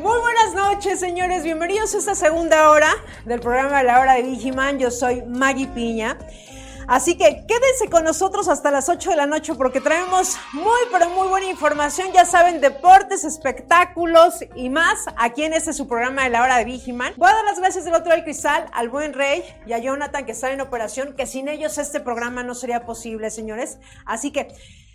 Muy buenas noches, señores. Bienvenidos a esta segunda hora del programa La Hora de Vigiman. Yo soy Maggie Piña. Así que quédense con nosotros hasta las 8 de la noche porque traemos muy, pero muy buena información. Ya saben, deportes, espectáculos y más aquí en este su programa de la hora de Vigiman. Voy a dar las gracias del otro del cristal al buen Rey y a Jonathan que están en operación, que sin ellos este programa no sería posible, señores. Así que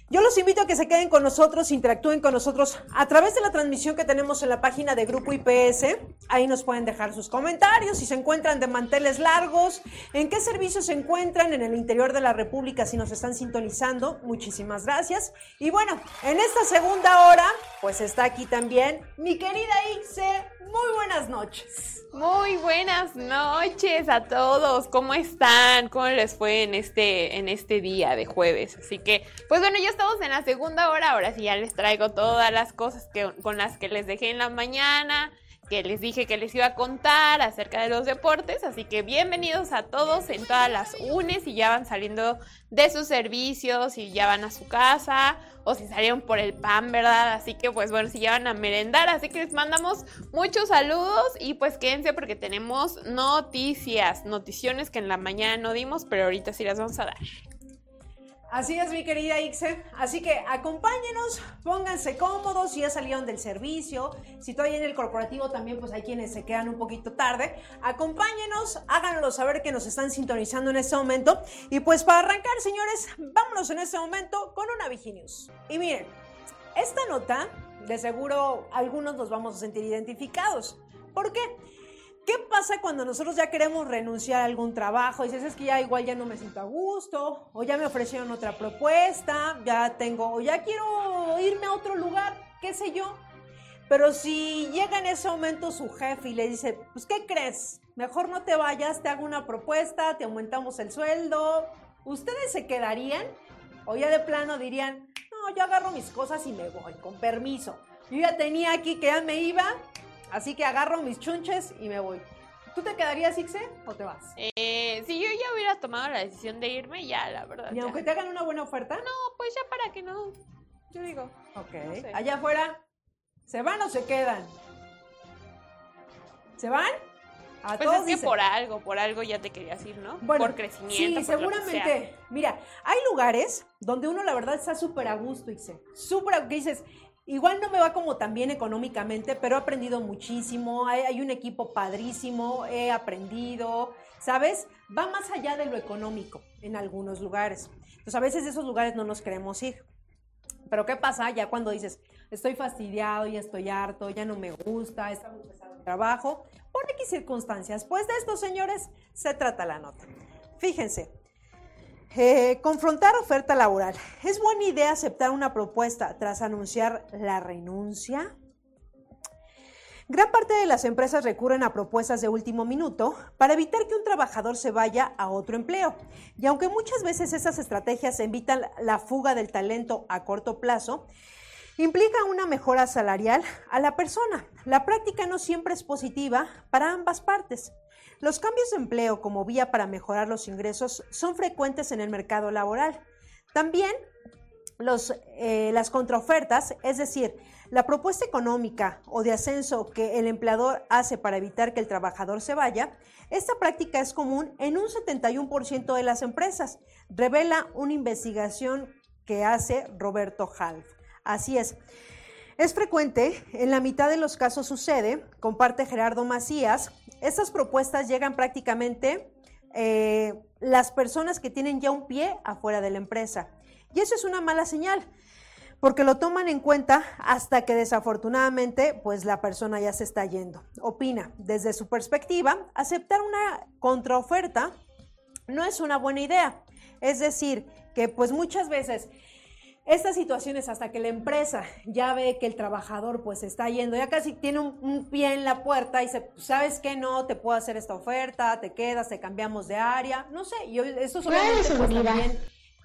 yo los invito a que se queden con nosotros, interactúen con nosotros a través de la transmisión que tenemos en la página de Grupo IPS. Ahí nos pueden dejar sus comentarios, si se encuentran de manteles largos, en qué servicios se encuentran en el interior de la República, si nos están sintonizando. Muchísimas gracias. Y bueno, en esta segunda hora, pues está aquí también mi querida Ixe. Muy buenas noches. Muy buenas noches a todos. ¿Cómo están? ¿Cómo les fue en este, en este día de jueves? Así que, pues bueno, ya estamos en la segunda hora. Ahora sí ya les traigo todas las cosas que, con las que les dejé en la mañana que les dije que les iba a contar acerca de los deportes, así que bienvenidos a todos en todas las UNES y ya van saliendo de sus servicios y ya van a su casa o si salieron por el pan, ¿verdad? Así que pues bueno, si ya van a merendar, así que les mandamos muchos saludos y pues quédense porque tenemos noticias, noticiones que en la mañana no dimos, pero ahorita sí las vamos a dar. Así es, mi querida Ixe. Así que acompáñenos, pónganse cómodos si ya salieron del servicio. Si todavía en el corporativo también, pues hay quienes se quedan un poquito tarde. Acompáñenos, háganlo saber que nos están sintonizando en este momento. Y pues para arrancar, señores, vámonos en este momento con una Viginius. Y miren, esta nota, de seguro algunos nos vamos a sentir identificados. ¿Por qué? ¿Qué pasa cuando nosotros ya queremos renunciar a algún trabajo? Y dices, es que ya igual ya no me siento a gusto, o ya me ofrecieron otra propuesta, ya tengo, o ya quiero irme a otro lugar, qué sé yo. Pero si llega en ese momento su jefe y le dice, pues, ¿qué crees? Mejor no te vayas, te hago una propuesta, te aumentamos el sueldo. ¿Ustedes se quedarían? O ya de plano dirían, no, yo agarro mis cosas y me voy, con permiso. Yo ya tenía aquí que ya me iba, Así que agarro mis chunches y me voy. ¿Tú te quedarías, Ixe, o te vas? Eh, si yo ya hubiera tomado la decisión de irme, ya, la verdad. ¿Y aunque te hagan una buena oferta? No, pues ya para que no. Yo digo. Ok. Allá afuera, ¿se van o se quedan? ¿Se van? A pues es que por algo, por algo ya te querías ir, ¿no? por crecimiento. Sí, seguramente. Mira, hay lugares donde uno la verdad está súper a gusto, Ixe. Súper a que dices, Igual no me va como tan bien económicamente, pero he aprendido muchísimo, hay, un equipo padrísimo, he aprendido, ¿sabes? Va más allá de lo económico en algunos lugares. Entonces a veces de esos lugares no nos queremos ir. Pero ¿qué pasa ya cuando dices, estoy fastidiado, ya estoy harto, ya no me gusta, está muy pesado el trabajo? Por X circunstancias. Pues de estos señores se trata la nota. Fíjense, eh, confrontar oferta laboral. ¿Es buena idea aceptar una propuesta tras anunciar la renuncia? Gran parte de las empresas recurren a propuestas de último minuto para evitar que un trabajador se vaya a otro empleo. Y aunque muchas veces esas estrategias evitan la fuga del talento a corto plazo, implica una mejora salarial a la persona. La práctica no siempre es positiva para ambas partes. Los cambios de empleo como vía para mejorar los ingresos son frecuentes en el mercado laboral. También los, eh, las contraofertas, es decir, la propuesta económica o de ascenso que el empleador hace para evitar que el trabajador se vaya, esta práctica es común en un 71% de las empresas, revela una investigación que hace Roberto Half. Así es. Es frecuente, en la mitad de los casos sucede, comparte Gerardo Macías, estas propuestas llegan prácticamente eh, las personas que tienen ya un pie afuera de la empresa. Y eso es una mala señal, porque lo toman en cuenta hasta que desafortunadamente pues la persona ya se está yendo. Opina, desde su perspectiva, aceptar una contraoferta no es una buena idea. Es decir, que pues muchas veces estas situaciones hasta que la empresa ya ve que el trabajador pues está yendo, ya casi tiene un, pie en la puerta y dice, sabes que no, te puedo hacer esta oferta, te quedas, te cambiamos de área, no sé, yo eso solamente pues, también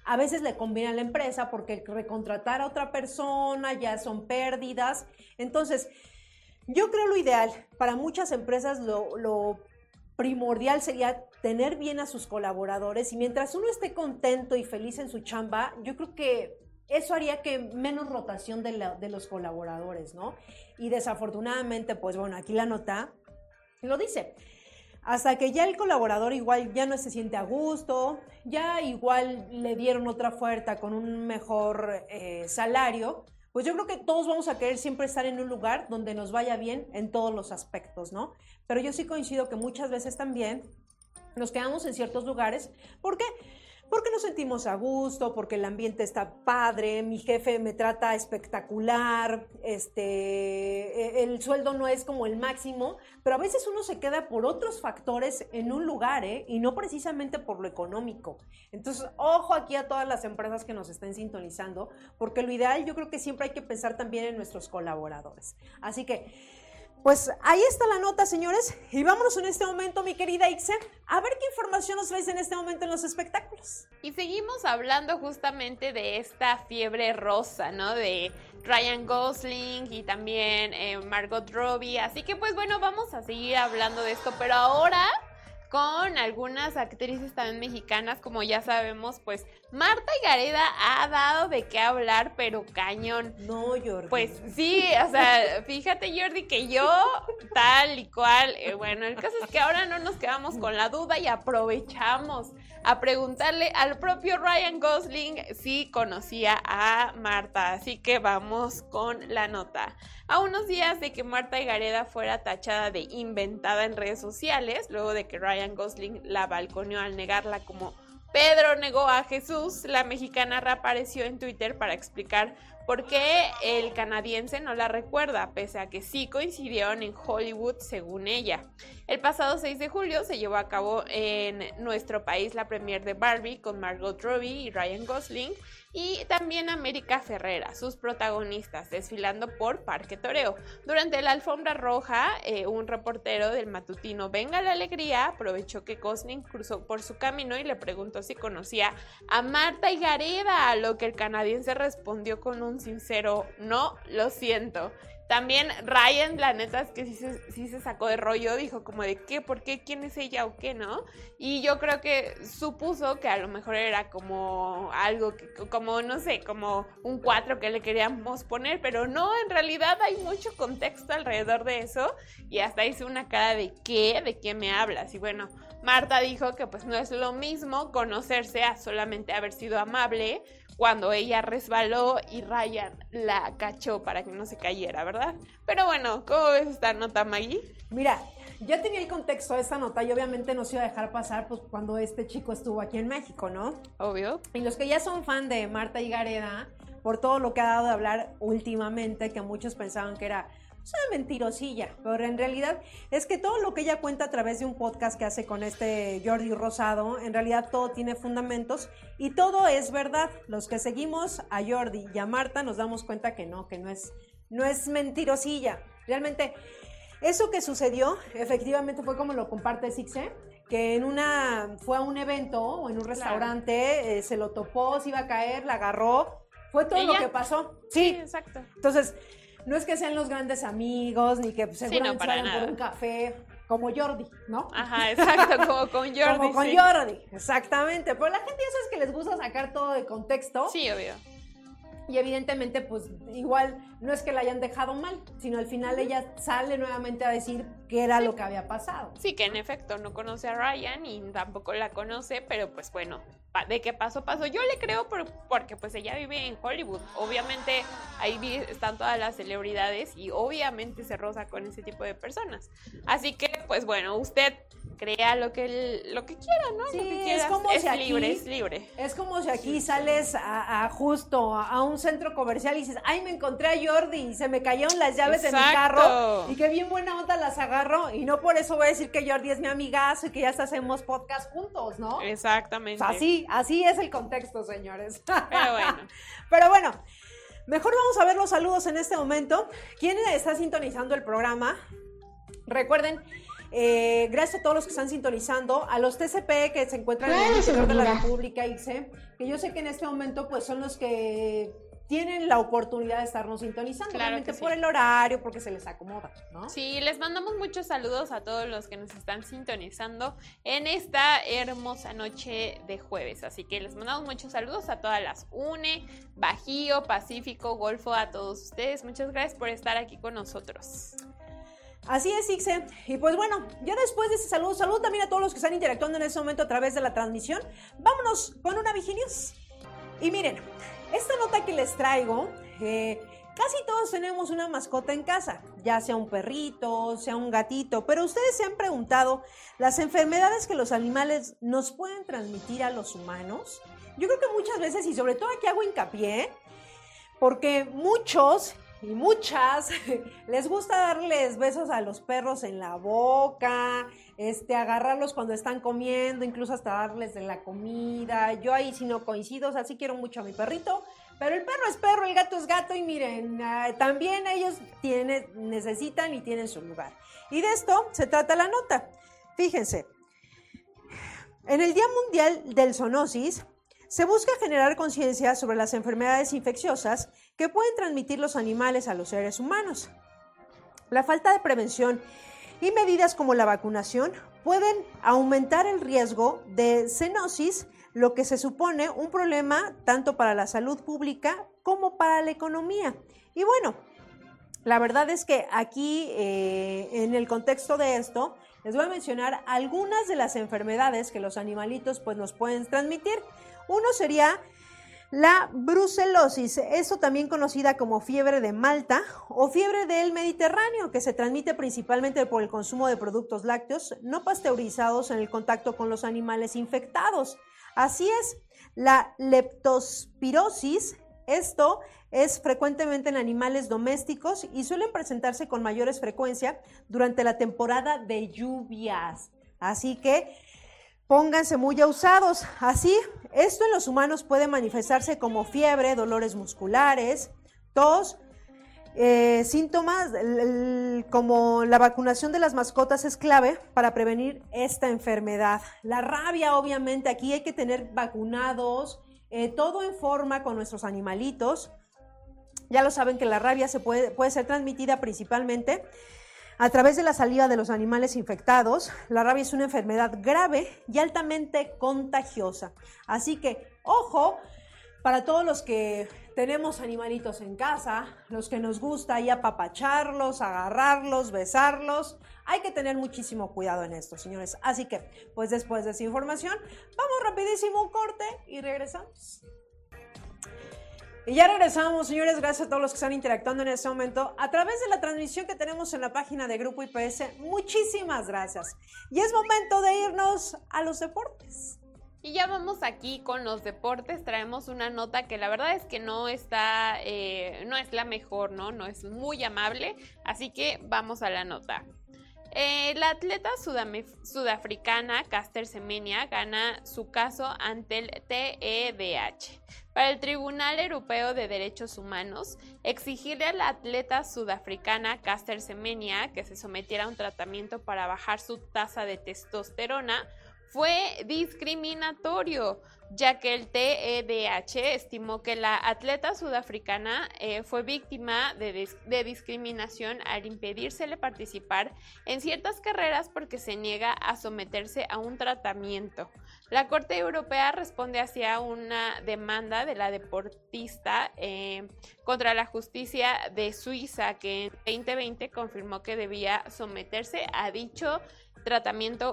a veces le conviene a la empresa porque recontratar a otra persona ya son pérdidas. Entonces, yo creo lo ideal para muchas empresas lo, lo primordial sería tener bien a sus colaboradores y mientras uno esté contento y feliz en su chamba, yo creo que eso haría que menos rotación de, los colaboradores, ¿no? Y desafortunadamente, pues bueno, aquí la nota lo dice. Hasta que ya el colaborador igual ya no se siente a gusto, ya igual le dieron otra oferta con un mejor eh, salario, pues yo creo que todos vamos a querer siempre estar en un lugar donde nos vaya bien en todos los aspectos, ¿no? Pero yo sí coincido que muchas veces también nos quedamos en ciertos lugares. ¿Por qué? Porque nos sentimos a gusto, porque el ambiente está padre, mi jefe me trata espectacular, este, e, el sueldo no es como el máximo, pero a veces uno se queda por otros factores en un lugar, ¿eh? Y no precisamente por lo económico. Entonces, ojo aquí a todas las empresas que nos estén sintonizando, porque lo ideal yo creo que siempre hay que pensar también en nuestros colaboradores. Así que... Pues ahí está la nota, señores. Y vámonos en este momento, mi querida Ixe, a ver qué información nos traes en este momento en los espectáculos. Y seguimos hablando justamente de esta fiebre rosa, ¿no? De Ryan Gosling y también eh, Margot Robbie. Así que pues bueno, vamos a seguir hablando de esto, pero ahora con algunas actrices también mexicanas, como ya sabemos, pues Marta y Gareda ha dado de qué hablar, pero cañón. No, Jordi. Pues sí, o sea, fíjate Jordi que yo tal y cual, eh, bueno, el caso es que ahora no nos quedamos con la duda y aprovechamos a preguntarle al propio Ryan Gosling si conocía a Marta. Así que vamos con la nota. A unos días de que Marta Gareda fuera tachada de inventada en redes sociales, luego de que Ryan Gosling la balconeó al negarla como Pedro negó a Jesús, la mexicana reapareció en Twitter para explicar por qué el canadiense no la recuerda, pese a que sí coincidieron en Hollywood según ella. El pasado 6 de julio se llevó a cabo en nuestro país la premier de Barbie con Margot Robbie y Ryan Gosling y también América Ferrera, sus protagonistas, desfilando por Parque Toreo. Durante la alfombra roja, eh, un reportero del matutino Venga la Alegría aprovechó que Gosling cruzó por su camino y le preguntó si conocía a Marta y Gareda, a lo que el canadiense respondió con un sincero no, lo siento. También Ryan, la neta es que sí se, sacó de rollo, dijo como de qué, por qué, quién es ella o qué, ¿no? Y yo creo que supuso que a lo mejor era como algo, que, como no sé, como un cuatro que le queríamos poner, pero no, en realidad hay mucho contexto alrededor de eso y hasta hice una cara de qué, de qué me hablas. Y bueno, Marta dijo que pues no es lo mismo conocerse a solamente haber sido amable cuando ella resbaló y Ryan la cachó para que no se cayera, ¿verdad? Pero bueno, ¿cómo ves esta nota, Maggie? Mira, ya tenía el contexto de esta nota y obviamente no se iba a dejar pasar pues cuando este chico estuvo aquí en México, ¿no? Obvio. Y los que ya son fan de Marta y Gareda, por todo lo que ha dado de hablar últimamente, que muchos pensaban que era es una mentirosilla, pero en realidad es que todo lo que ella cuenta a través de un podcast que hace con este Jordi Rosado, en realidad todo tiene fundamentos y todo es verdad. Los que seguimos a Jordi y a Marta nos damos cuenta que no, que no es, no es mentirosilla. Realmente, eso que sucedió, efectivamente fue como lo comparte Sixe, que en una, fue a un evento o en un restaurante, eh, se lo topó, se iba a caer, la agarró, fue todo lo que pasó. sí, exacto. Entonces, no es que sean los grandes amigos, ni que seguramente sí, por un café, como Jordi, ¿no? Ajá, exacto, como con Jordi. como con Jordi, exactamente. Pero la gente ya sabes que les gusta sacar todo de contexto. Sí, obvio. Y evidentemente, pues igual no es que la hayan dejado mal, sino al final ella sale nuevamente a decir qué era lo que había pasado. Sí, que en efecto no conoce a Ryan y tampoco la conoce, pero pues bueno, de qué pasó, pasó. Yo le creo porque pues ella vive en Hollywood. Obviamente ahí están todas las celebridades y obviamente se roza con ese tipo de personas. Así que pues bueno, usted crea lo que lo que quiera, ¿no? Sí, lo que es quieras. como es si aquí- libre, es libre. Es como si aquí sales a, a justo a un centro comercial y dices, ay, me encontré a Jordi y se me cayeron las llaves de mi Exacto. carro y qué bien buena onda las agarro y no por eso voy a decir que Jordi es mi amigazo y que ya hasta hacemos podcast juntos, ¿no? Exactamente. O sea, así, así es el contexto, señores. Pero bueno. Pero bueno, mejor vamos a ver los saludos en este momento. ¿Quién está sintonizando el programa? Recuerden, eh, gracias a todos los que están sintonizando, a los TCP que se encuentran en el interior de la. República, ICE, que yo sé que en este momento pues son los que tienen la oportunidad de estarnos sintonizando, Claro sí. por el horario, porque se les acomoda, ¿no? Sí, les mandamos muchos saludos a todos los que nos están sintonizando en esta hermosa noche de jueves. Así que les mandamos muchos saludos a todas las UNE, Bajío, Pacífico, Golfo, a todos ustedes. Muchas gracias por estar aquí con nosotros. Así es, Ixe. Y pues bueno, ya después de ese saludo, saludo también a todos los que están interactuando en este momento a través de la transmisión. Vámonos con una Viginius. Y miren, esta nota que les traigo, eh, casi todos tenemos una mascota en casa, ya sea un perrito, sea un gatito, pero ustedes se han preguntado las enfermedades que los animales nos pueden transmitir a los humanos. Yo creo que muchas veces, y sobre todo aquí hago hincapié, porque muchos y muchas les gusta darles besos a los perros en la boca, este, agarrarlos cuando están comiendo, incluso hasta darles de la comida. Yo ahí sí no coincido, o sea, sí quiero mucho a mi perrito, pero el perro es perro, el gato es gato y miren, ah, también ellos tienen, necesitan y tienen su lugar. Y de esto se trata la nota. Fíjense, en el Día Mundial del Zoonosis, se busca generar conciencia sobre las enfermedades infecciosas pueden transmitir los animales a los seres humanos. La falta de prevención y medidas como la vacunación pueden aumentar el riesgo de zoonosis, lo que se supone un problema tanto para la salud pública como para la economía. Y bueno, la verdad es que aquí, eh, en el contexto de esto, les voy a mencionar algunas de las enfermedades que los animalitos pues, nos pueden transmitir. Uno sería la brucelosis, eso también conocida como fiebre de Malta o fiebre del Mediterráneo, que se transmite principalmente por el consumo de productos lácteos no pasteurizados en el contacto con los animales infectados. Así es, la leptospirosis, esto es frecuentemente en animales domésticos y suelen presentarse con mayores frecuencia durante la temporada de lluvias. Así que pónganse muy usados. Así, esto en los humanos puede manifestarse como fiebre, dolores musculares, tos, eh, síntomas como la vacunación de las mascotas es clave para prevenir esta enfermedad. La rabia, obviamente, aquí hay que tener vacunados, eh, todo en forma con nuestros animalitos. Ya lo saben que la rabia se puede, puede ser transmitida principalmente a través de la saliva de los animales infectados. La rabia es una enfermedad grave y altamente contagiosa. Así que, ojo, para todos los que tenemos animalitos en casa, los que nos gusta ahí apapacharlos, agarrarlos, besarlos, hay que tener muchísimo cuidado en esto, señores. Así que, pues después de esa información, vamos rapidísimo un corte y regresamos. Y ya regresamos, señores, gracias a todos los que están interactuando en este momento a través de la transmisión que tenemos en la página de Grupo IPS. Muchísimas gracias. Y es momento de irnos a los deportes. Y ya vamos aquí con los deportes. Traemos una nota que la verdad es que no está, eh, no es la mejor, ¿no? No es muy amable. Así que vamos a la nota. Eh, la atleta sudafricana Caster Semenya gana su caso ante el TEDH. Para el Tribunal Europeo de Derechos Humanos, exigirle a la atleta sudafricana Caster Semenya que se sometiera a un tratamiento para bajar su tasa de testosterona fue discriminatorio, ya que el TEDH estimó que la atleta sudafricana eh, fue víctima de, dis- de discriminación al impedírsele participar en ciertas carreras porque se niega a someterse a un tratamiento. La Corte Europea responde hacia una demanda de la deportista eh, contra la justicia de Suiza que en 2020 confirmó que debía someterse a dicho tratamiento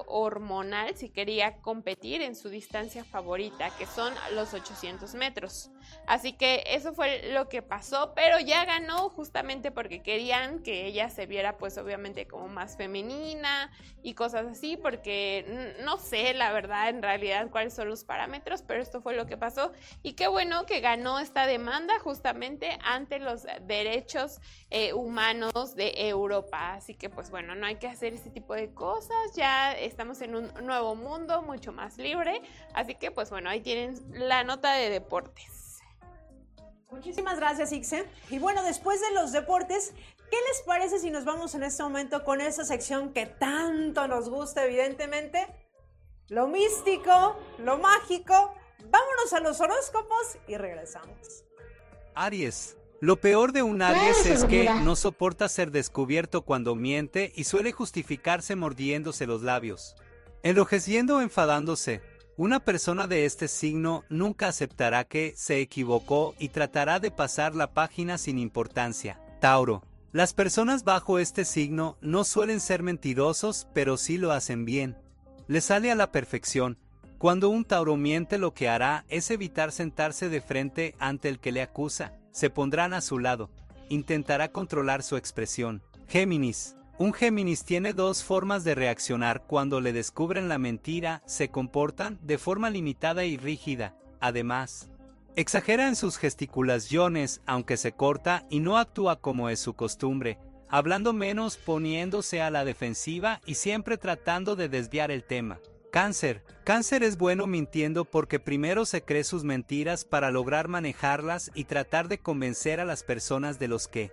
hormonal si quería competir en su distancia favorita, que son los 800 metros. Así que eso fue lo que pasó, pero ya ganó justamente porque querían que ella se viera pues obviamente como más femenina y cosas así, porque no sé la verdad en realidad cuáles son los parámetros, pero esto fue lo que pasó y qué bueno que ganó esta demanda justamente ante los derechos eh, humanos de Europa. Así que pues bueno, no hay que hacer ese tipo de cosas ya estamos en un nuevo mundo mucho más libre, así que pues bueno, ahí tienen la nota de deportes. Muchísimas gracias, Ixe. Y bueno, después de los deportes, ¿qué les parece si nos vamos en este momento con esa sección que tanto nos gusta, evidentemente? Lo místico, lo mágico. Vámonos a los horóscopos y regresamos. Aries, lo peor de un Aries es que no soporta ser descubierto cuando miente y suele justificarse mordiéndose los labios. Enrojeciendo o enfadándose, una persona de este signo nunca aceptará que se equivocó y tratará de pasar la página sin importancia. Tauro. Las personas bajo este signo no suelen ser mentirosos, pero sí lo hacen bien. Le sale a la perfección. Cuando un Tauro miente lo que hará es evitar sentarse de frente ante el que le acusa se pondrán a su lado. Intentará controlar su expresión. Géminis. Un Géminis tiene dos formas de reaccionar cuando le descubren la mentira, se comportan de forma limitada y rígida. Además, exagera en sus gesticulaciones, aunque se corta y no actúa como es su costumbre, hablando menos poniéndose a la defensiva y siempre tratando de desviar el tema. Cáncer. Cáncer es bueno mintiendo porque primero se cree sus mentiras para lograr manejarlas y tratar de convencer a las personas de los que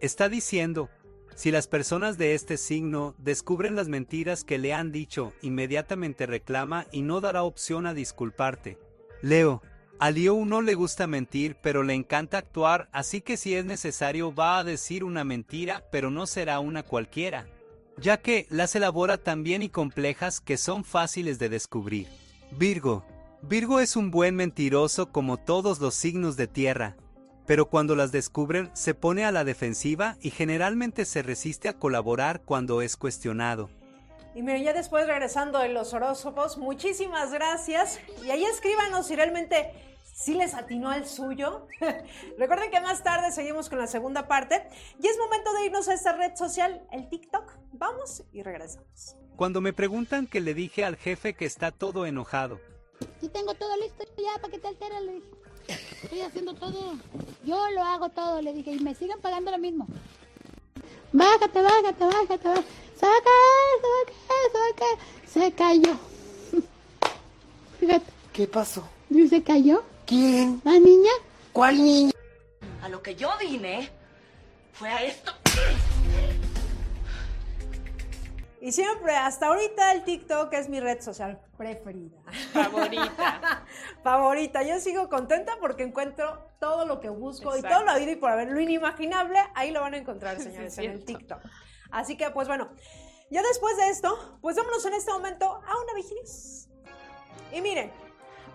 está diciendo. Si las personas de este signo descubren las mentiras que le han dicho, inmediatamente reclama y no dará opción a disculparte. Leo. A Leo no le gusta mentir, pero le encanta actuar, así que si es necesario va a decir una mentira, pero no será una cualquiera ya que las elabora tan bien y complejas que son fáciles de descubrir. Virgo. Virgo es un buen mentiroso como todos los signos de tierra, pero cuando las descubren se pone a la defensiva y generalmente se resiste a colaborar cuando es cuestionado. Y miren, ya después regresando de los horóscopos, muchísimas gracias. Y ahí escríbanos si realmente sí les atinó al suyo. Recuerden que más tarde seguimos con la segunda parte y es momento de irnos a esta red social, el TikTok. Vamos y regresamos. Cuando me preguntan que le dije al jefe que está todo enojado. Sí tengo todo listo ya para que te alteres, le dije. Estoy haciendo todo. Yo lo hago todo, le dije, y me siguen pagando lo mismo. Bájate, bájate, bájate, bájate. Saca, saca, saca. Se cayó. Fíjate. ¿Qué pasó? ¿Se cayó? ¿Quién? ¿La niña? ¿Cuál niña? A lo que yo vine fue a esto. Y siempre, hasta ahorita el TikTok es mi red social preferida. Favorita. Favorita. Yo sigo contenta porque encuentro todo lo que busco y todo lo habido y por haber lo inimaginable, ahí lo van a encontrar, señores, en el TikTok. Así que, pues bueno, ya después de esto, pues vámonos en este momento a una vigilia. Y miren,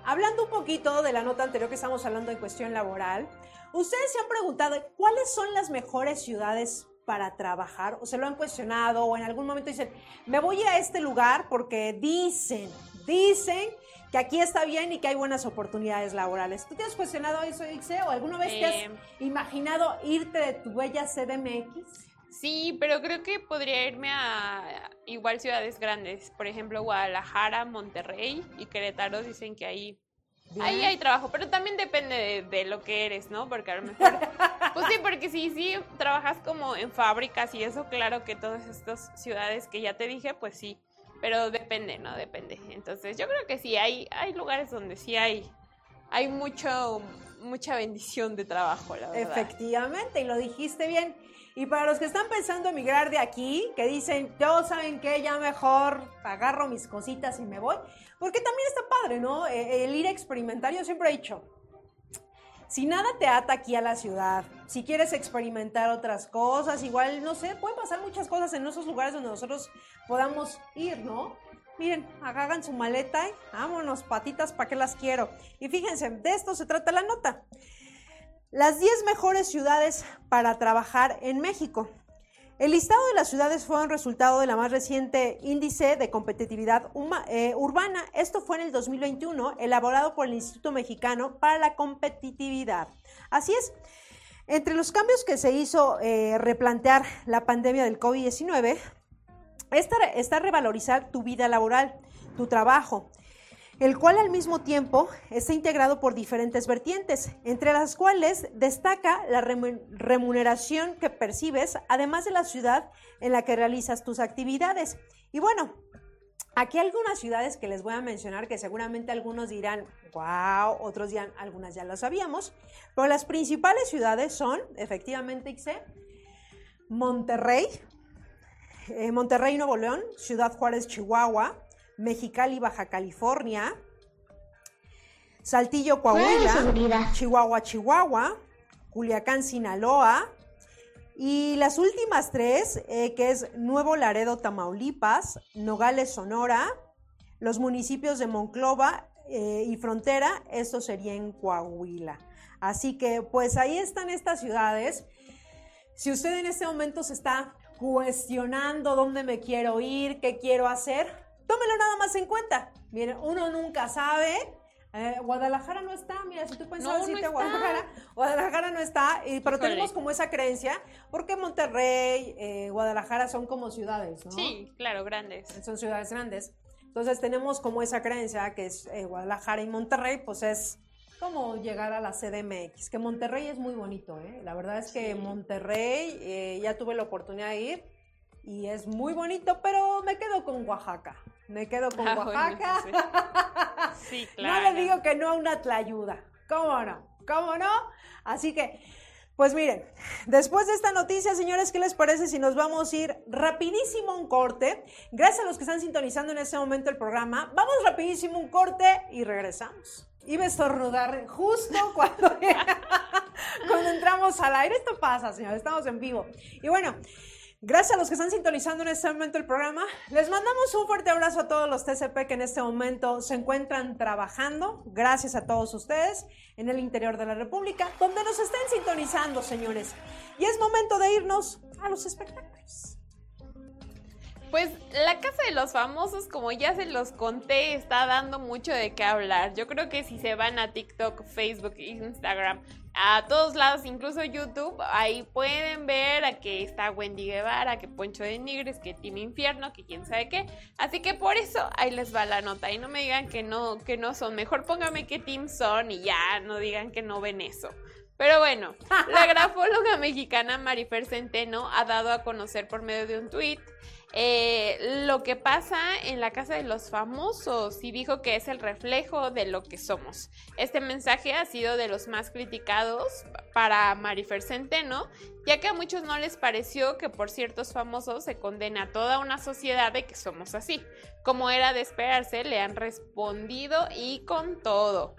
Hablando un poquito de la nota anterior que estamos hablando en cuestión laboral, ustedes se han preguntado cuáles son las mejores ciudades para trabajar o se lo han cuestionado o en algún momento dicen, me voy a este lugar porque dicen, dicen que aquí está bien y que hay buenas oportunidades laborales. ¿Tú te has cuestionado eso, Ixe? ¿O alguna vez te has Eh. imaginado irte de tu bella CDMX? Sí, pero creo que podría irme a igual ciudades grandes, por ejemplo Guadalajara, Monterrey y Querétaro dicen que ahí ahí hay trabajo, pero también depende de, de lo que eres, ¿no? Porque a lo mejor pues sí, porque si sí trabajas como en fábricas y eso, claro que todas estas ciudades que ya te dije, pues sí, pero depende, ¿no? Depende. Entonces, yo creo que sí hay hay lugares donde sí hay hay mucho mucha bendición de trabajo, la verdad. Efectivamente, y lo dijiste bien. Y para los que están pensando emigrar de aquí, que dicen, yo saben que ya mejor agarro mis cositas y me voy, porque también está padre, ¿no? Eh, El ir a experimentar, yo siempre he dicho, si nada te ata aquí a la ciudad, si quieres experimentar otras cosas, igual, no sé, pueden pasar muchas cosas en esos lugares donde nosotros podamos ir, ¿no? Miren, hagan su maleta y vámonos, patitas, ¿para qué las quiero? Y fíjense, de esto se trata la nota. Las 10 mejores ciudades para trabajar en México. El listado de las ciudades fue un resultado de la más reciente índice de competitividad eh, urbana. Esto fue en el 2021, elaborado por el Instituto Mexicano para la Competitividad. Así es. Entre los cambios que se hizo eh, replantear la pandemia del COVID-19, está, está revalorizar tu vida laboral, tu trabajo, el cual al mismo tiempo está integrado por diferentes vertientes, entre las cuales destaca la remu- remuneración que percibes, además de la ciudad en la que realizas tus actividades. Y bueno, aquí hay algunas ciudades que les voy a mencionar que seguramente algunos dirán, wow, otros dirán, algunas ya lo sabíamos, pero las principales ciudades son, efectivamente, Ixe, Monterrey, eh, Monterrey, Nuevo León, Ciudad Juárez, Chihuahua, Mexicali, Baja California, Saltillo, Coahuila, Chihuahua, Chihuahua, Culiacán, Sinaloa, y las últimas tres, eh, que es Nuevo Laredo, Tamaulipas, Nogales, Sonora, los municipios de Monclova eh, y Frontera, esto sería en Coahuila. Así que pues ahí están estas ciudades. Si usted en este momento se está cuestionando dónde me quiero ir, qué quiero hacer, tómelo nada más en cuenta. Miren, uno nunca sabe. Eh, Guadalajara no está, mira, si tú pensabas No, no irte a. Guadalajara, Guadalajara no está, y- pero Híjole. tenemos como esa creencia, porque Monterrey, eh, Guadalajara son como ciudades, ¿no? Sí, claro, grandes. son ciudades grandes. Entonces tenemos como esa creencia que es eh, Guadalajara y Monterrey, pues es como llegar a la CDMX, que Monterrey es muy bonito, ¿eh? La verdad es que Monterrey, eh, ya tuve la oportunidad de ir y es muy bonito, pero me quedo con Oaxaca. Me quedo con Ah, bueno, Oaxaca. Sí, claro. No le digo que no a una tlayuda. ¿Cómo no? ¿Cómo no? Así que, pues miren, después de esta noticia, señores, ¿qué les parece si nos vamos a ir rapidísimo un corte? Gracias a los que están sintonizando en este momento el programa. Vamos rapidísimo a un corte y regresamos. Iba a estornudar justo cuando, cuando entramos al aire. Esto pasa, señores, estamos en vivo. Y bueno, Gracias a los que están sintonizando en este momento el programa. Les mandamos un fuerte abrazo a todos los TCP que en este momento se encuentran trabajando. Gracias a todos ustedes en el interior de la República, donde nos estén sintonizando, señores. Y es momento de irnos a los espectáculos. Pues la casa de los famosos, como ya se los conté, está dando mucho de qué hablar. Yo creo que si se van a TikTok, Facebook, Instagram, a todos lados, incluso YouTube, ahí pueden ver a que está Wendy Guevara, que Poncho de Nigres, que Team Infierno, que quién sabe qué. Así que por eso ahí les va la nota. Y no me digan que no, que no son. Mejor póngame qué team son y ya no digan que no ven eso. Pero bueno, la grafóloga mexicana Marifer Centeno ha dado a conocer por medio de un tuit eh, lo que pasa en la casa de los famosos y dijo que es el reflejo de lo que somos. Este mensaje ha sido de los más criticados para Marifer Centeno, ya que a muchos no les pareció que por ciertos famosos se condena a toda una sociedad de que somos así. Como era de esperarse, le han respondido y con todo.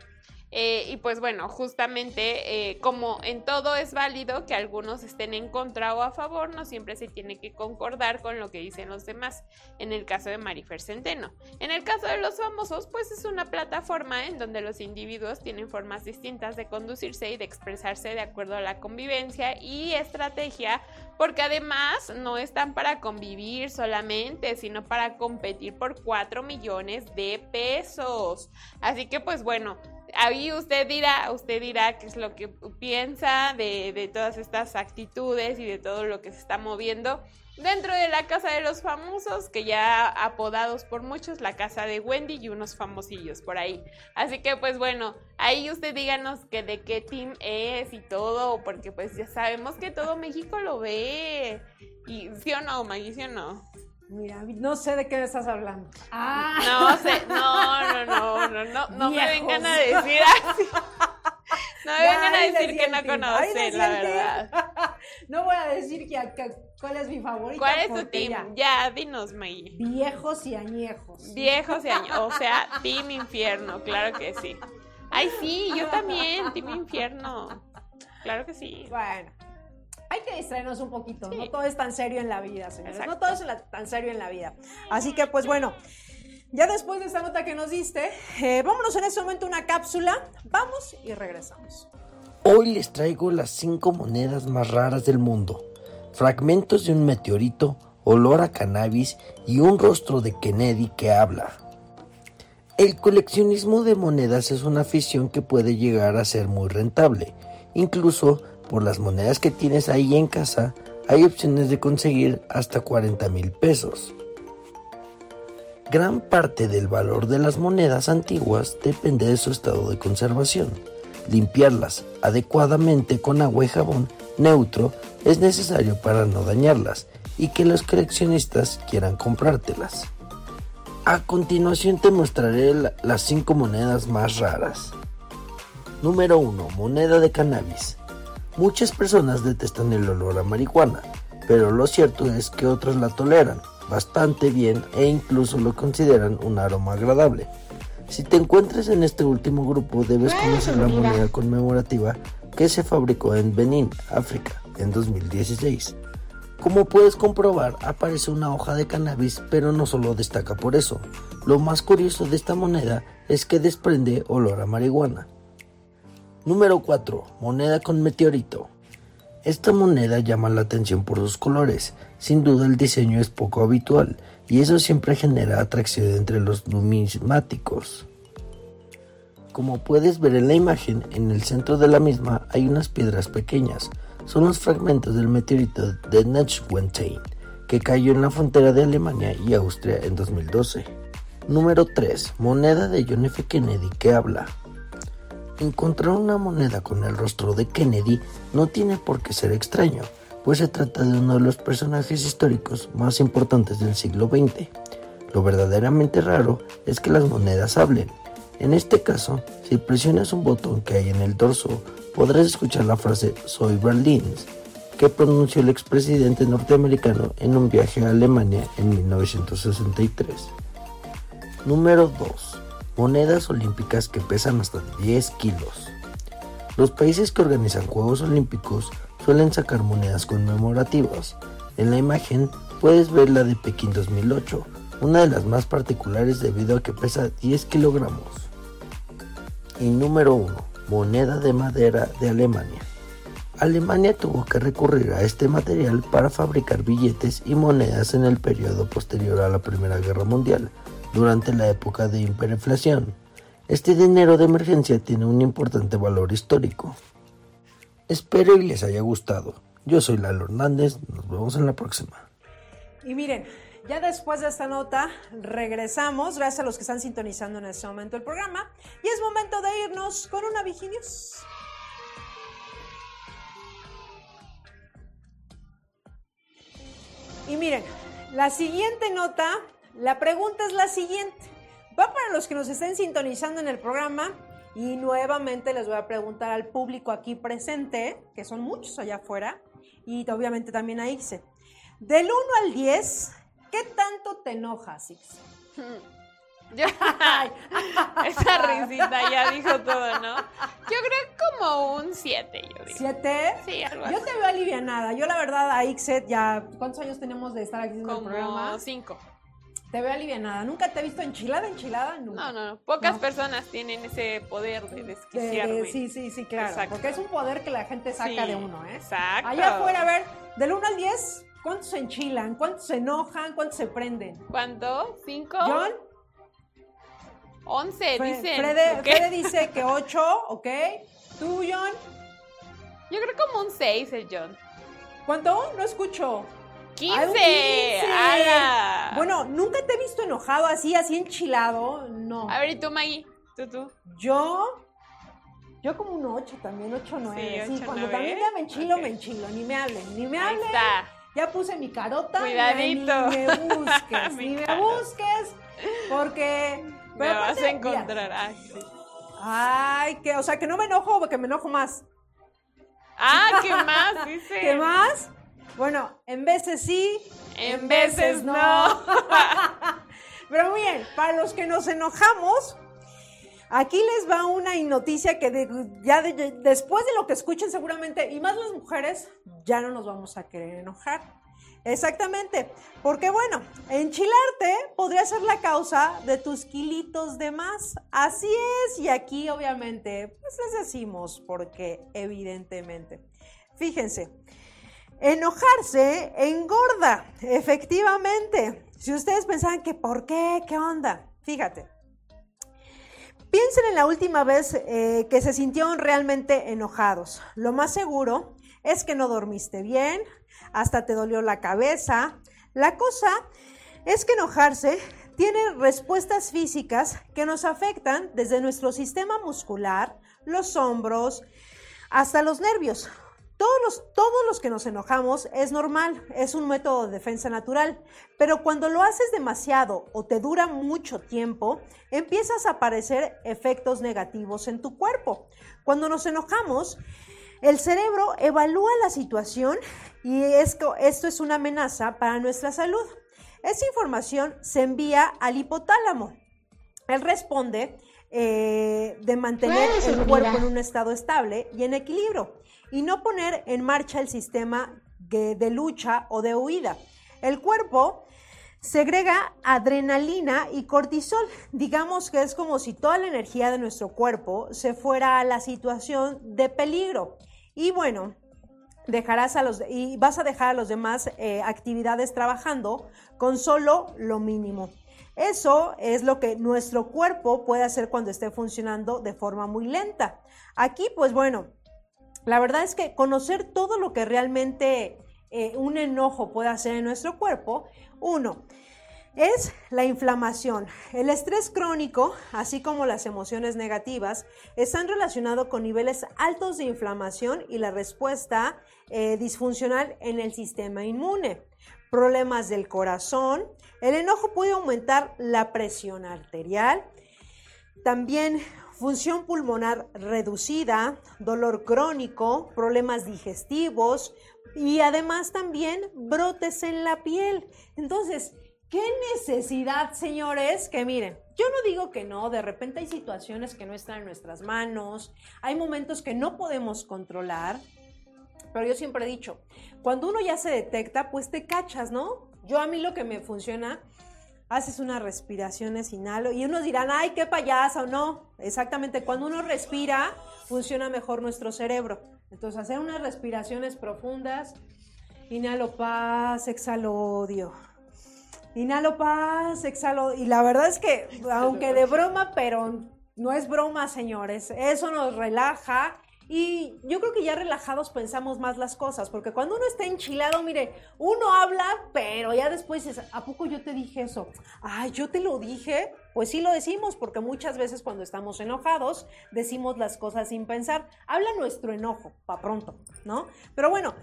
Eh, y pues bueno, justamente eh, como en todo es válido que algunos estén en contra o a favor, no siempre se tiene que concordar con lo que dicen los demás. En el caso de Marifer Centeno. En el caso de los famosos, pues es una plataforma en donde los individuos tienen formas distintas de conducirse y de expresarse de acuerdo a la convivencia y estrategia, porque además no están para convivir solamente, sino para competir por 4 millones de pesos. Así que pues bueno, ahí usted dirá, usted dirá qué es lo que piensa de, de, todas estas actitudes y de todo lo que se está moviendo dentro de la casa de los famosos, que ya apodados por muchos la casa de Wendy y unos famosillos por ahí. Así que pues bueno, ahí usted díganos que de qué team es y todo, porque pues ya sabemos que todo México lo ve. Y sí o no, Maggie, sí o no. Mira, no sé de qué me estás hablando. Ah. No sé, no, no, no, no, no, no me vengan a decir así. No me vengan a decir que no conocen, la verdad. No voy a decir que, que, cuál es mi favorito. ¿Cuál es tu team? Ya, dinos, Maggie. Viejos y añejos. Viejos y añejos, o sea, Team Infierno, claro que sí. Ay, sí, yo también, Team Infierno. Claro que sí. Bueno, hay que distraernos un poquito. Sí. No todo es tan serio en la vida, señores. Exacto. No todo es tan serio en la vida. Así que, pues bueno, ya después de esta nota que nos diste, eh, vámonos en este momento a una cápsula. Vamos y regresamos. Hoy les traigo las cinco monedas más raras del mundo. fragmentos de un meteorito, olor a cannabis y un rostro de Kennedy que habla. El coleccionismo de monedas es una afición que puede llegar a ser muy rentable. Incluso por las monedas que tienes ahí en casa, hay opciones de conseguir hasta 40 mil pesos. Gran parte del valor de las monedas antiguas depende de su estado de conservación. Limpiarlas adecuadamente con agua y jabón neutro es necesario para no dañarlas y que los coleccionistas quieran comprártelas. A continuación te mostraré las 5 monedas más raras. Número 1. Moneda de cannabis. Muchas personas detestan el olor a marihuana, pero lo cierto es que otros la toleran bastante bien e incluso lo consideran un aroma agradable. Si te encuentras en este último grupo, debes conocer la moneda conmemorativa que se fabricó en Benín, África, en 2016. Como puedes comprobar, aparece una hoja de cannabis, pero no solo destaca por eso. Lo más curioso de esta moneda es que desprende olor a marihuana. Número 4. Moneda con meteorito. Esta moneda llama la atención por sus colores. Sin duda el diseño es poco habitual y eso siempre genera atracción entre los numismáticos. Como puedes ver en la imagen, en el centro de la misma hay unas piedras pequeñas. Son los fragmentos del meteorito de Neuschwanstein que cayó en la frontera de Alemania y Austria en 2012. Número 3. Moneda de John F. Kennedy que habla. Encontrar una moneda con el rostro de Kennedy no tiene por qué ser extraño, pues se trata de uno de los personajes históricos más importantes del siglo XX. Lo verdaderamente raro es que las monedas hablen. En este caso, si presionas un botón que hay en el dorso, podrás escuchar la frase Soy Berlín, que pronunció el expresidente norteamericano en un viaje a Alemania en 1963. Número 2 monedas olímpicas que pesan hasta 10 kilos. Los países que organizan Juegos Olímpicos suelen sacar monedas conmemorativas. En la imagen puedes ver la de Pekín 2008, una de las más particulares debido a que pesa 10 kilogramos. Y número 1. Moneda de madera de Alemania. Alemania tuvo que recurrir a este material para fabricar billetes y monedas en el periodo posterior a la Primera Guerra Mundial, durante la época de hiperinflación. Este dinero de emergencia tiene un importante valor histórico. Espero y les haya gustado. Yo soy Lalo Hernández, nos vemos en la próxima. Y miren, ya después de esta nota regresamos, gracias a los que están sintonizando en este momento el programa, y es momento de irnos con una Viginius. Y miren, la siguiente nota la pregunta es la siguiente. Va para los que nos estén sintonizando en el programa y nuevamente les voy a preguntar al público aquí presente, que son muchos allá afuera, y obviamente también a Ixe. Del 1 al 10, ¿qué tanto te enojas, Ixe? esa risita ya dijo todo, ¿no? Yo creo como un 7, yo digo. ¿Siete? Sí, algo Yo así. te veo alivianada. Yo la verdad a Ixet ya... ¿Cuántos años tenemos de estar aquí en el programa? Como 5. Te veo alivianada. ¿Nunca te he visto enchilada, enchilada? Nunca. No, no, no. Pocas No. personas tienen ese poder de De- de- desquiciarme. sí, sí, sí, claro. Exacto. Porque es un poder que la gente saca Sí, de uno, ¿eh? Exacto. Allá afuera, a ver, del 1 al 10, ¿cuántos se enchilan? ¿Cuántos se enojan? ¿Cuántos se prenden? ¿Cuánto? ¿Cinco? John, 11, Fre- dicen. Frede, dice que 8, ¿ok? ¿Tú, John? Yo creo como un 6 el John. ¿Cuánto? No escucho. 15. Ay, un 15. ¡Hala! Bueno, nunca te he visto enojado así, así enchilado. No. A ver, ¿y tú, Maggie? ¿Tú, tú? Yo, yo como un 8 también, 8, 9. Sí, Sí, cuando también ya me enchilo, me enchilo. Ni me hablen, ni me Ahí hablen. está. Ya puse mi carota. Cuidadito. Ni me busques, ni me busques, porque... Me vas a mira, encontrar. Ay, sí. Ay, que, o sea, que no me enojo, porque me enojo más. Ah, ¿qué más? Dice. ¿Qué más? Bueno, en veces sí, En veces no. Pero bien, para los que nos enojamos, aquí les va una noticia que de- ya de- después de lo que escuchen seguramente, y más las mujeres, ya no nos vamos a querer enojar. Exactamente, porque bueno, enchilarte podría ser la causa de tus kilitos de más. Así es, y aquí obviamente, pues les decimos porque evidentemente. Fíjense, Enojarse engorda, efectivamente. Si ustedes pensaban que por qué, qué onda, fíjate. Piensen en la última vez eh, que se sintieron realmente enojados. Lo más seguro es que no dormiste bien, hasta te dolió la cabeza. La cosa es que enojarse tiene respuestas físicas que nos afectan desde nuestro sistema muscular, los hombros, hasta los nervios. Todos los, todos los que nos enojamos es normal, es un método de defensa natural, pero cuando lo haces demasiado o te dura mucho tiempo, empiezas a aparecer efectos negativos en tu cuerpo. Cuando nos enojamos, el cerebro evalúa la situación y esto, esto es una amenaza para nuestra salud. Esa información se envía al hipotálamo. Él responde eh, de mantener el cuerpo en un estado estable y en equilibrio y no poner en marcha el sistema de, lucha o de huida. El cuerpo segrega adrenalina y cortisol. Digamos que es como si toda la energía de nuestro cuerpo se fuera a la situación de peligro. Y bueno, dejarás a los y vas a dejar a los demás eh, actividades trabajando con solo lo mínimo. Eso es lo que nuestro cuerpo puede hacer cuando esté funcionando de forma muy lenta. Aquí, pues bueno, la verdad es que conocer todo lo que realmente eh, un enojo puede hacer en nuestro cuerpo, uno, es la inflamación. El estrés crónico, así como las emociones negativas, están relacionados con niveles altos de inflamación y la respuesta eh, disfuncional en el sistema inmune. Problemas del corazón. El enojo puede aumentar la presión arterial. También función pulmonar reducida, dolor crónico, problemas digestivos y además también brotes en la piel. Entonces, ¿Qué necesidad, señores? Que miren, yo no digo que no, de repente hay situaciones que no están en nuestras manos, hay momentos que no podemos controlar, pero yo siempre he dicho, cuando uno ya se detecta, pues te cachas, ¿no? Yo a mí lo que me funciona, haces unas respiraciones, inhalo, y unos dirán, ay, qué payasa o no. Exactamente, cuando uno respira, funciona mejor nuestro cerebro. Entonces, hacer unas respiraciones profundas, inhalo paz, exhalo odio Inhalo paz, exhalo. Y la verdad es que, aunque de broma, pero no es broma, señores. Eso nos relaja. Y yo creo que ya relajados pensamos más las cosas, porque cuando uno está enchilado, mire, uno habla, pero ya después dices, ¿a poco yo te dije eso? Ay, yo te lo dije. Pues sí lo decimos, porque muchas veces cuando estamos enojados, decimos las cosas sin pensar. Habla nuestro enojo, pa' pronto, ¿no? Pero bueno,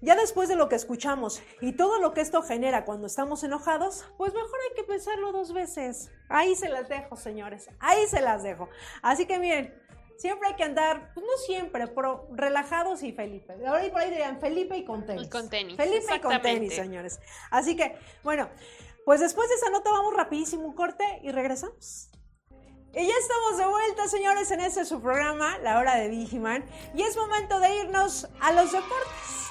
ya después de lo que escuchamos y todo lo que esto genera cuando estamos enojados, pues mejor hay que pensarlo dos veces. Ahí se las dejo, señores. Ahí se las dejo. Así que miren, siempre hay que andar, pues no siempre, pero relajados y Felipe. Ahora por ahí dirían Felipe y con tenis. Y con tenis. Felipe y con tenis, señores. Así que, bueno, pues después de esa nota vamos rapidísimo un corte y regresamos. Y ya estamos de vuelta, señores, en este su programa, La Hora de Vigiman. Y es momento de irnos a los deportes.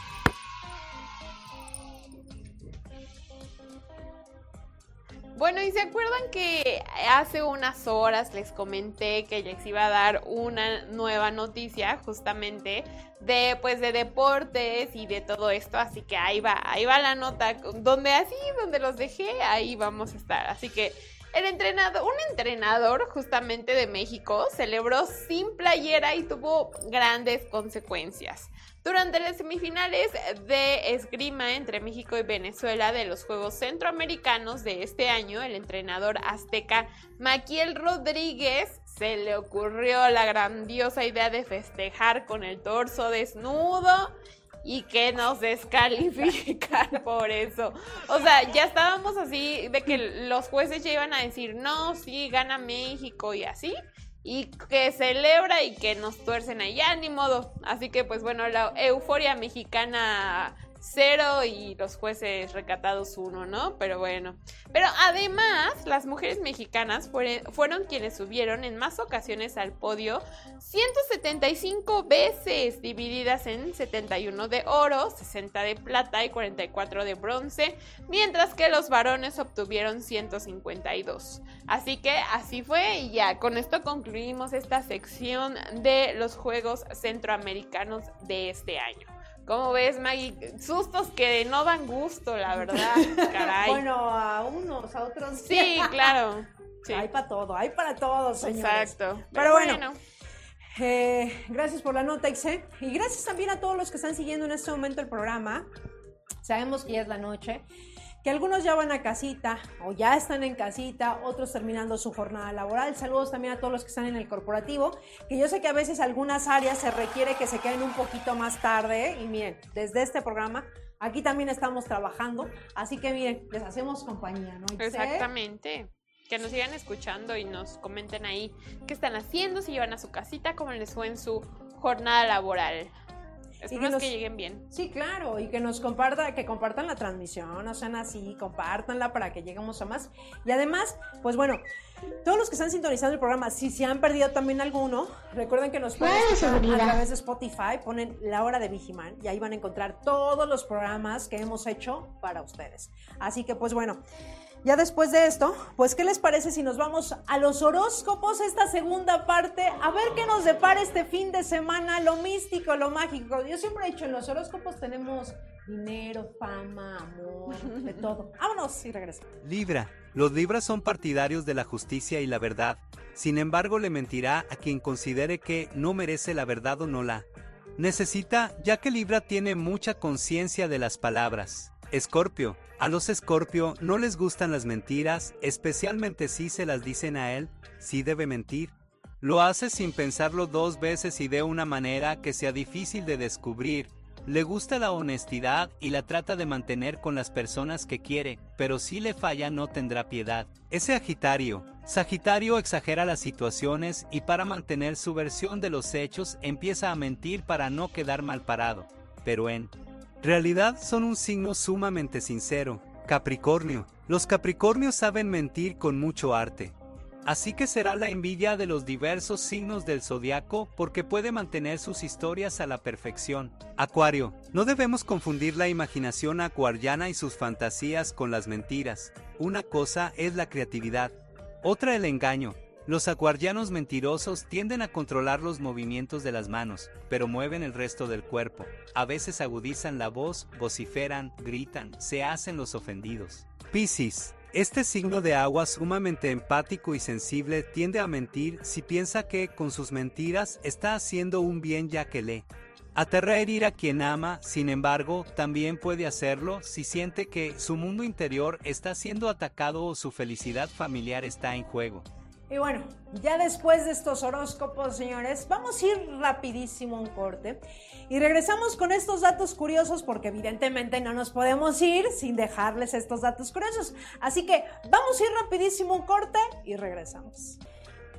Bueno, y se acuerdan que hace unas horas les comenté que les iba a dar una nueva noticia justamente de pues de deportes y de todo esto, así que ahí va, ahí va la nota, donde así, donde los dejé, ahí vamos a estar. Así que el entrenador, un entrenador justamente de México celebró sin playera y tuvo grandes consecuencias. Durante las semifinales de esgrima entre México y Venezuela de los Juegos Centroamericanos de este año, el entrenador azteca Maquiel Rodríguez se le ocurrió la grandiosa idea de festejar con el torso desnudo y que nos descalifican por eso. O sea, ya estábamos así de que los jueces ya iban a decir, no, sí, gana México y así y que celebra y que nos tuercen allá, ni modo. Así que pues bueno, la euforia mexicana cero y los jueces recatados uno, ¿no? Pero bueno. Pero además, las mujeres mexicanas fueron, quienes subieron en más ocasiones al podio 175 veces, divididas en 71 de oro, 60 de plata y 44 de bronce, mientras que los varones obtuvieron 152. Así que así fue y ya, con esto concluimos esta sección de los Juegos Centroamericanos de este año. ¿Cómo ves, Maggie? Sustos que no dan gusto, la verdad. Caray. Bueno, a unos, a otros. sí, claro. Sí. Hay para todo, hay para todos, señores. Exacto. Pero bueno, eh, gracias por la nota, Ixe. Y gracias también a todos los que están siguiendo en este momento el programa. Sabemos que ya es la noche, que algunos ya van a casita o ya están en casita, otros terminando su jornada laboral. Saludos también a todos los que están en el corporativo, que yo sé que a veces algunas áreas se requiere que se queden un poquito más tarde. Y miren, desde este programa aquí también estamos trabajando, así que miren, les hacemos compañía, ¿no? Exactamente. Que nos sigan escuchando y nos comenten ahí qué están haciendo, si llevan a su casita, cómo les fue en su jornada laboral. Esperemos nos- que lleguen bien. Sí, claro, y que nos comparta, que compartan la transmisión, no sean así, compártanla para que lleguemos a más. Y además, pues bueno, todos los que están sintonizando el programa, si se han perdido también alguno, recuerden que nos pueden escuchar a través de Spotify, ponen la hora de Vigiman y ahí van a encontrar todos los programas que hemos hecho para ustedes. Así que pues bueno. Ya después de esto, pues ¿qué les parece si nos vamos a los horóscopos, esta segunda parte, a ver qué nos depara este fin de semana, lo místico, lo mágico? Yo siempre he dicho, en los horóscopos tenemos dinero, fama, amor, de todo. Vámonos y regresamos. Libra. Los Libras son partidarios de la justicia y la verdad. Sin embargo, le mentirá a quien considere que no merece la verdad o no la necesita, ya que Libra tiene mucha conciencia de las palabras. Escorpio. A los Escorpio no les gustan las mentiras, especialmente si se las dicen a él, si debe mentir. Lo hace sin pensarlo dos veces y de una manera que sea difícil de descubrir. Le gusta la honestidad y la trata de mantener con las personas que quiere, pero si le falla no tendrá piedad. Ese Sagitario. Sagitario exagera las situaciones y para mantener su versión de los hechos empieza a mentir para no quedar mal parado. Pero en realidad son un signo sumamente sincero. Capricornio. Los Capricornios saben mentir con mucho arte. Así que será la envidia de los diversos signos del zodiaco porque puede mantener sus historias a la perfección. Acuario, no debemos confundir la imaginación acuariana y sus fantasías con las mentiras. Una cosa es la creatividad, otra el engaño. Los acuarianos mentirosos tienden a controlar los movimientos de las manos, pero mueven el resto del cuerpo. A veces agudizan la voz, vociferan, gritan, se hacen los ofendidos. Piscis, este signo de agua sumamente empático y sensible tiende a mentir si piensa que con sus mentiras está haciendo un bien ya que lee. Aterra herir a quien ama, sin embargo, también puede hacerlo si siente que su mundo interior está siendo atacado o su felicidad familiar está en juego. Y bueno, ya después de estos horóscopos, señores, vamos a ir rapidísimo a un corte y regresamos con estos datos curiosos porque evidentemente no nos podemos ir sin dejarles estos datos curiosos. Así que vamos a ir rapidísimo a un corte y regresamos.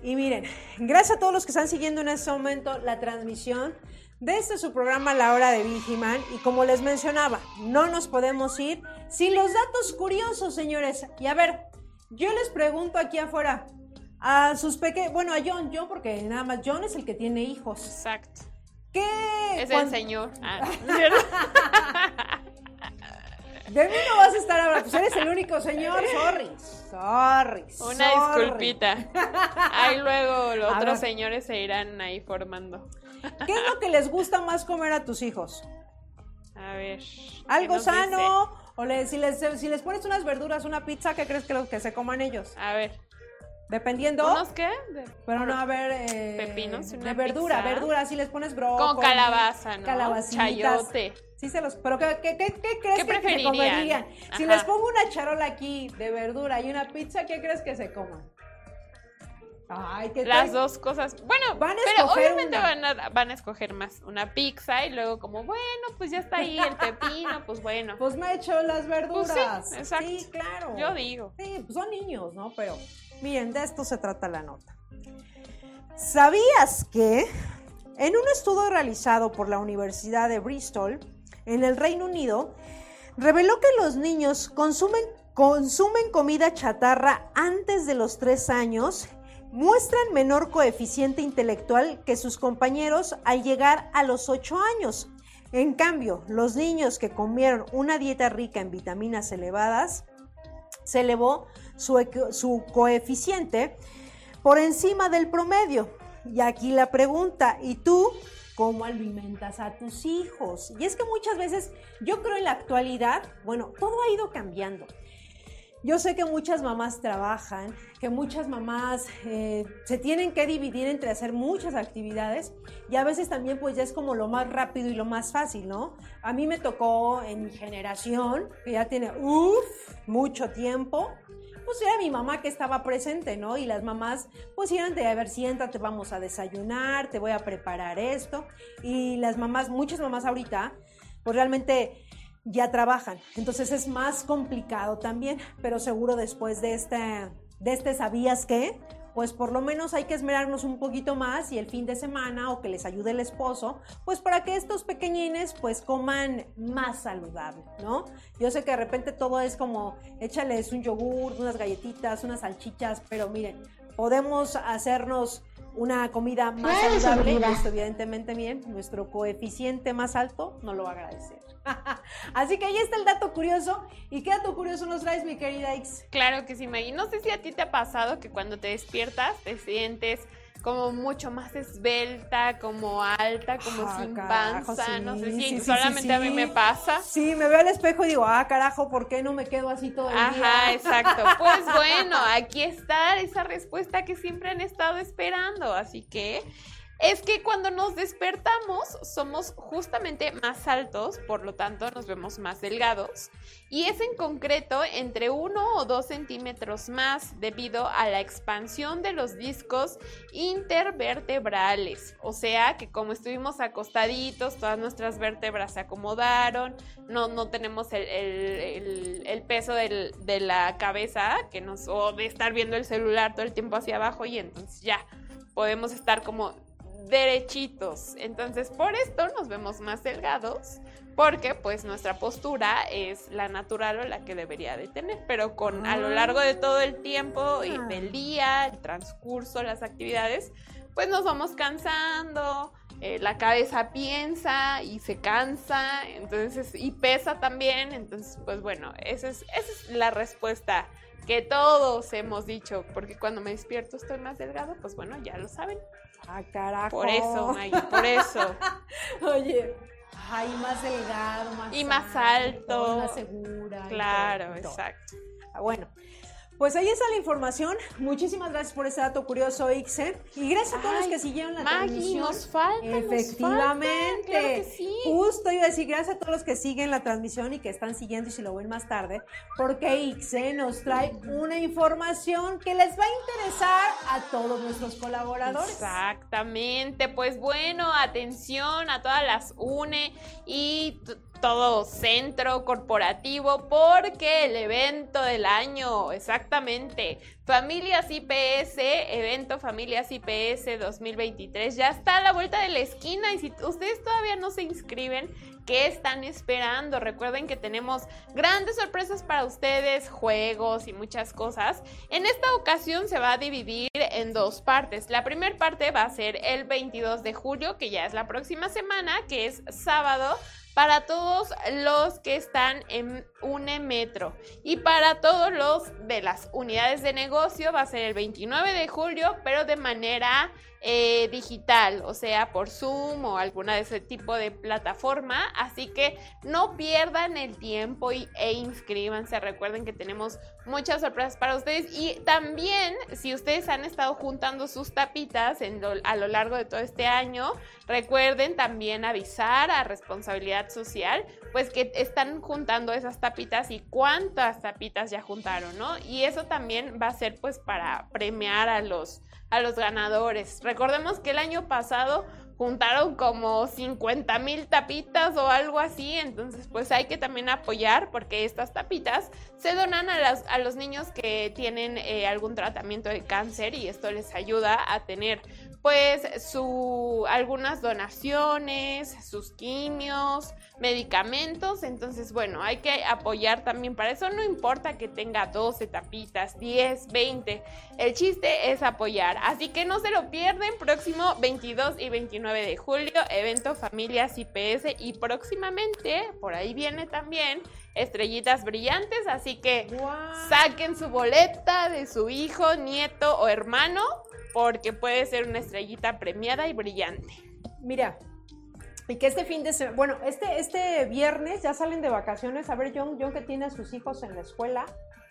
Y miren, gracias a todos los que están siguiendo en este momento la transmisión de este su programa La Hora de Vigiman y como les mencionaba, no nos podemos ir sin los datos curiosos, señores. Y a ver, yo les pregunto aquí afuera, a sus pequeños, bueno, a John, John, porque nada más John es el que tiene hijos. Exacto. ¿Qué? Es el señor. Ah. De mí no vas a estar hablando, pues eres el único señor, sorry. Sorry. Una sorry. disculpita. Ahí luego los A otros ver. señores se irán ahí formando. ¿Qué es lo que les gusta más comer a tus hijos? A ver. ¿qué ¿Algo dice? sano? O le- si, les, si les pones unas verduras, una pizza, ¿qué crees que, lo, que se coman ellos? A ver. Dependiendo. ¿Unos qué? De- Pero no, a ver. eh, Pepinos, De verdura, pizza. verdura. Si les pones brócoli. Con calabaza, ¿no? Calabacitas. Chayote. Sí se los... Pero ¿qué, qué, qué- qué crees ¿Qué que se preferirían? comerían? Si Ajá. les pongo una charola aquí de verdura y una pizza, ¿qué crees que se coman? Ay, ¿qué Las tal? dos cosas. Bueno, Van a pero obviamente una. van a, van a escoger más una pizza y luego como, bueno, pues ya está ahí el pepino, pues bueno. Pues me echo las verduras. Pues sí, exacto. Sí, claro. Yo digo. Sí, pues son niños, ¿no? Pero miren, de esto se trata la nota. ¿Sabías que en un estudio realizado por la Universidad de Bristol, en el Reino Unido, reveló que los niños consumen, consumen comida chatarra antes de los tres años, muestran menor coeficiente intelectual que sus compañeros al llegar a los ocho años. En cambio, los niños que comieron una dieta rica en vitaminas elevadas, se elevó su, su coeficiente por encima del promedio. Y aquí la pregunta, ¿y tú cómo alimentas a tus hijos. Y es que muchas veces, yo creo en la actualidad, bueno, todo ha ido cambiando. Yo sé que muchas mamás trabajan, que muchas mamás eh, se tienen que dividir entre hacer muchas actividades y a veces también pues ya es como lo más rápido y lo más fácil, ¿no? A mí me tocó en mi generación, que ya tiene, uff, mucho tiempo, pues era mi mamá que estaba presente, ¿no? Y las mamás pues eran de, a ver, siéntate, vamos a desayunar, te voy a preparar esto. Y las mamás, muchas mamás ahorita, pues realmente ya trabajan. Entonces es más complicado también, pero seguro después de este, de este sabías qué, pues por lo menos hay que esmerarnos un poquito más y el fin de semana o que les ayude el esposo, pues para que estos pequeñines pues coman más saludable, ¿no? Yo sé que de repente todo es como échales un yogur, unas galletitas, unas salchichas, pero miren, podemos hacernos una comida más saludable y esto evidentemente bien, nuestro coeficiente más alto no lo va a agradecer. Así que ahí está el dato curioso. ¿Y qué dato curioso nos traes, mi querida X? Claro que sí, Maggie. No sé si a ti te ha pasado que cuando te despiertas te sientes como mucho más esbelta, como alta, como Ah, sin carajo, panza. sí, no sé si sí, solamente sí, a mí me pasa. Sí, me veo al espejo y digo, ah, carajo, ¿por qué no me quedo así todo el día? Ajá, exacto. Pues bueno, aquí está esa respuesta que siempre han estado esperando. Así que es que cuando nos despertamos somos justamente más altos, por lo tanto nos vemos más delgados. Y es en concreto entre 1 o 2 centímetros más debido a la expansión de los discos intervertebrales. O sea que como estuvimos acostaditos, todas nuestras vértebras se acomodaron, no, no tenemos el, peso de la cabeza que nos, o de estar viendo el celular todo el tiempo hacia abajo y entonces ya podemos estar como derechitos. Entonces por esto nos vemos más delgados porque pues nuestra postura es la natural o la que debería de tener, pero con a lo largo de todo el tiempo y del día, el transcurso, las actividades, pues nos vamos cansando, eh, la cabeza piensa y se cansa, entonces, y pesa también, entonces, pues bueno, esa es, esa es la respuesta que todos hemos dicho, porque cuando me despierto estoy más delgado, pues bueno, ya lo saben. Ah, carajo. Por eso, Maggie, por eso. Oye, ay, más delgado, más Y más alto. más segura. y Claro, todo, y todo. exacto. Ah, Bueno, pues ahí está la información. Muchísimas gracias por ese dato curioso, Ixe. Y gracias a todos los que siguieron la Maggie, transmisión. nos falta, nos Efectivamente. claro que sí. Justo iba a decir gracias a todos los que siguen la transmisión y que están siguiendo y si lo ven más tarde, porque Ixe nos trae una información que les va a interesar a todos nuestros colaboradores. Exactamente, pues bueno, atención a todas las UNE y todo centro corporativo porque el evento del año, exactamente, Familias IPS, evento Familias IPS 2023, ya está a la vuelta de la esquina y si ustedes todavía no se inscriben, ¿qué están esperando? Recuerden que tenemos grandes sorpresas para ustedes, juegos y muchas cosas. En esta ocasión se va a dividir en dos partes. La primera parte va a ser el 22 de julio, que ya es la próxima semana, que es sábado para todos los que están en UNE Metro y para todos los de las unidades de negocio va a ser el 29 de julio, pero de manera eh, digital, o sea, por Zoom o alguna de ese tipo de plataforma. Así que no pierdan el tiempo y, e inscríbanse. Recuerden que tenemos muchas sorpresas para ustedes y también si ustedes han estado juntando sus tapitas a lo largo de todo este año, recuerden también avisar a responsabilidad social, pues que están juntando esas tapitas y cuántas tapitas ya juntaron, ¿no? Y eso también va a ser pues para premiar a los a los ganadores. Recordemos que el año pasado juntaron como 50 mil tapitas o algo así, entonces pues hay que también apoyar porque estas tapitas se donan a, las- a los niños que tienen eh, algún tratamiento de cáncer y esto les ayuda a tener pues su algunas donaciones, sus quimios, medicamentos, entonces bueno, hay que apoyar también para eso, no importa que tenga 12 tapitas, 10, 20, el chiste es apoyar, así que no se lo pierden, próximo 22 y 29 de julio, evento Familias IPS y próximamente, por ahí viene también, estrellitas brillantes, así que saquen su boleta de su hijo, nieto o hermano, porque puede ser una estrellita premiada y brillante. Mira, Y que este fin de semana, bueno, este, este viernes ya salen de vacaciones. A ver, John, John que tiene a sus hijos en la escuela.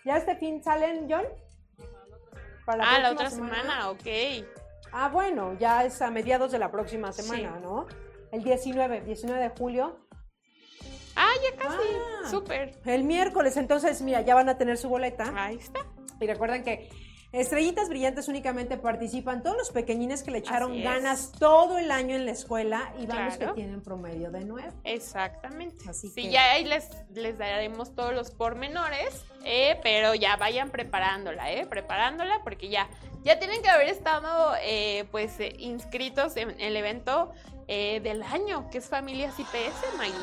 ¿Ya este fin salen, John? Para ah, la otra semana, ok. Ah, bueno, ya es a mediados de la próxima semana, ¿no? El 19, 19 de julio. Ah, ya casi. Ah, Súper. El miércoles, entonces, mira, ya van a tener su boleta. Ahí está. Y recuerden que Estrellitas Brillantes únicamente participan todos los pequeñines que le echaron ganas todo el año en la escuela y van los que tienen promedio de nueve. Exactamente. Así sí, ya ahí les, les daremos todos los pormenores, eh, pero ya vayan preparándola, eh, preparándola porque ya, ya tienen que haber estado eh, pues eh, inscritos en el evento del año, que es Familias IPS, Maggie.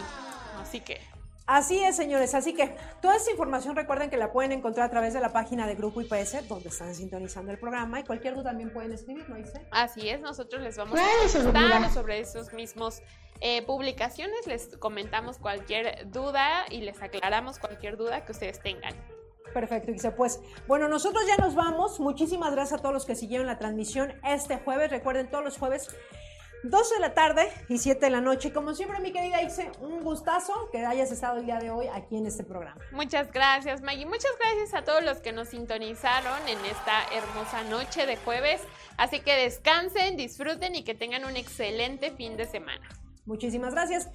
Así que Así es, señores. Así que toda esta información recuerden que la pueden encontrar a través de la página de Grupo IPS, donde están sintonizando el programa. Y cualquier duda también pueden escribir, ¿no dice? Así es, nosotros les vamos a comentar sobre esos mismos eh, publicaciones. Les comentamos cualquier duda y les aclaramos cualquier duda que ustedes tengan. Perfecto, dice pues bueno, nosotros ya nos vamos. Muchísimas gracias a todos los que siguieron la transmisión este jueves. Recuerden, todos los jueves 12 de la tarde y 7 de la noche. Como siempre, mi querida Ixe, un gustazo que hayas estado el día de hoy aquí en este programa. Muchas gracias, Maggie. Muchas gracias a todos los que nos sintonizaron en esta hermosa noche de jueves. Así que descansen, disfruten y que tengan un excelente fin de semana. Muchísimas gracias.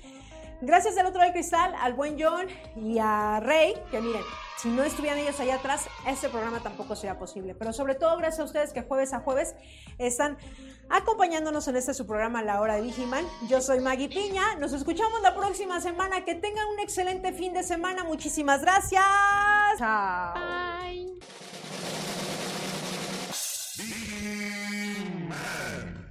Gracias del otro de cristal al buen John y a Rey, que miren, si no estuvieran ellos allá atrás, este programa tampoco sería posible. Pero sobre todo gracias a ustedes que jueves a jueves están acompañándonos en este su programa La Hora de Vigiman. Yo soy Maggie Piña. Nos escuchamos la próxima semana. Que tengan un excelente fin de semana. Muchísimas gracias. Chao. Bye.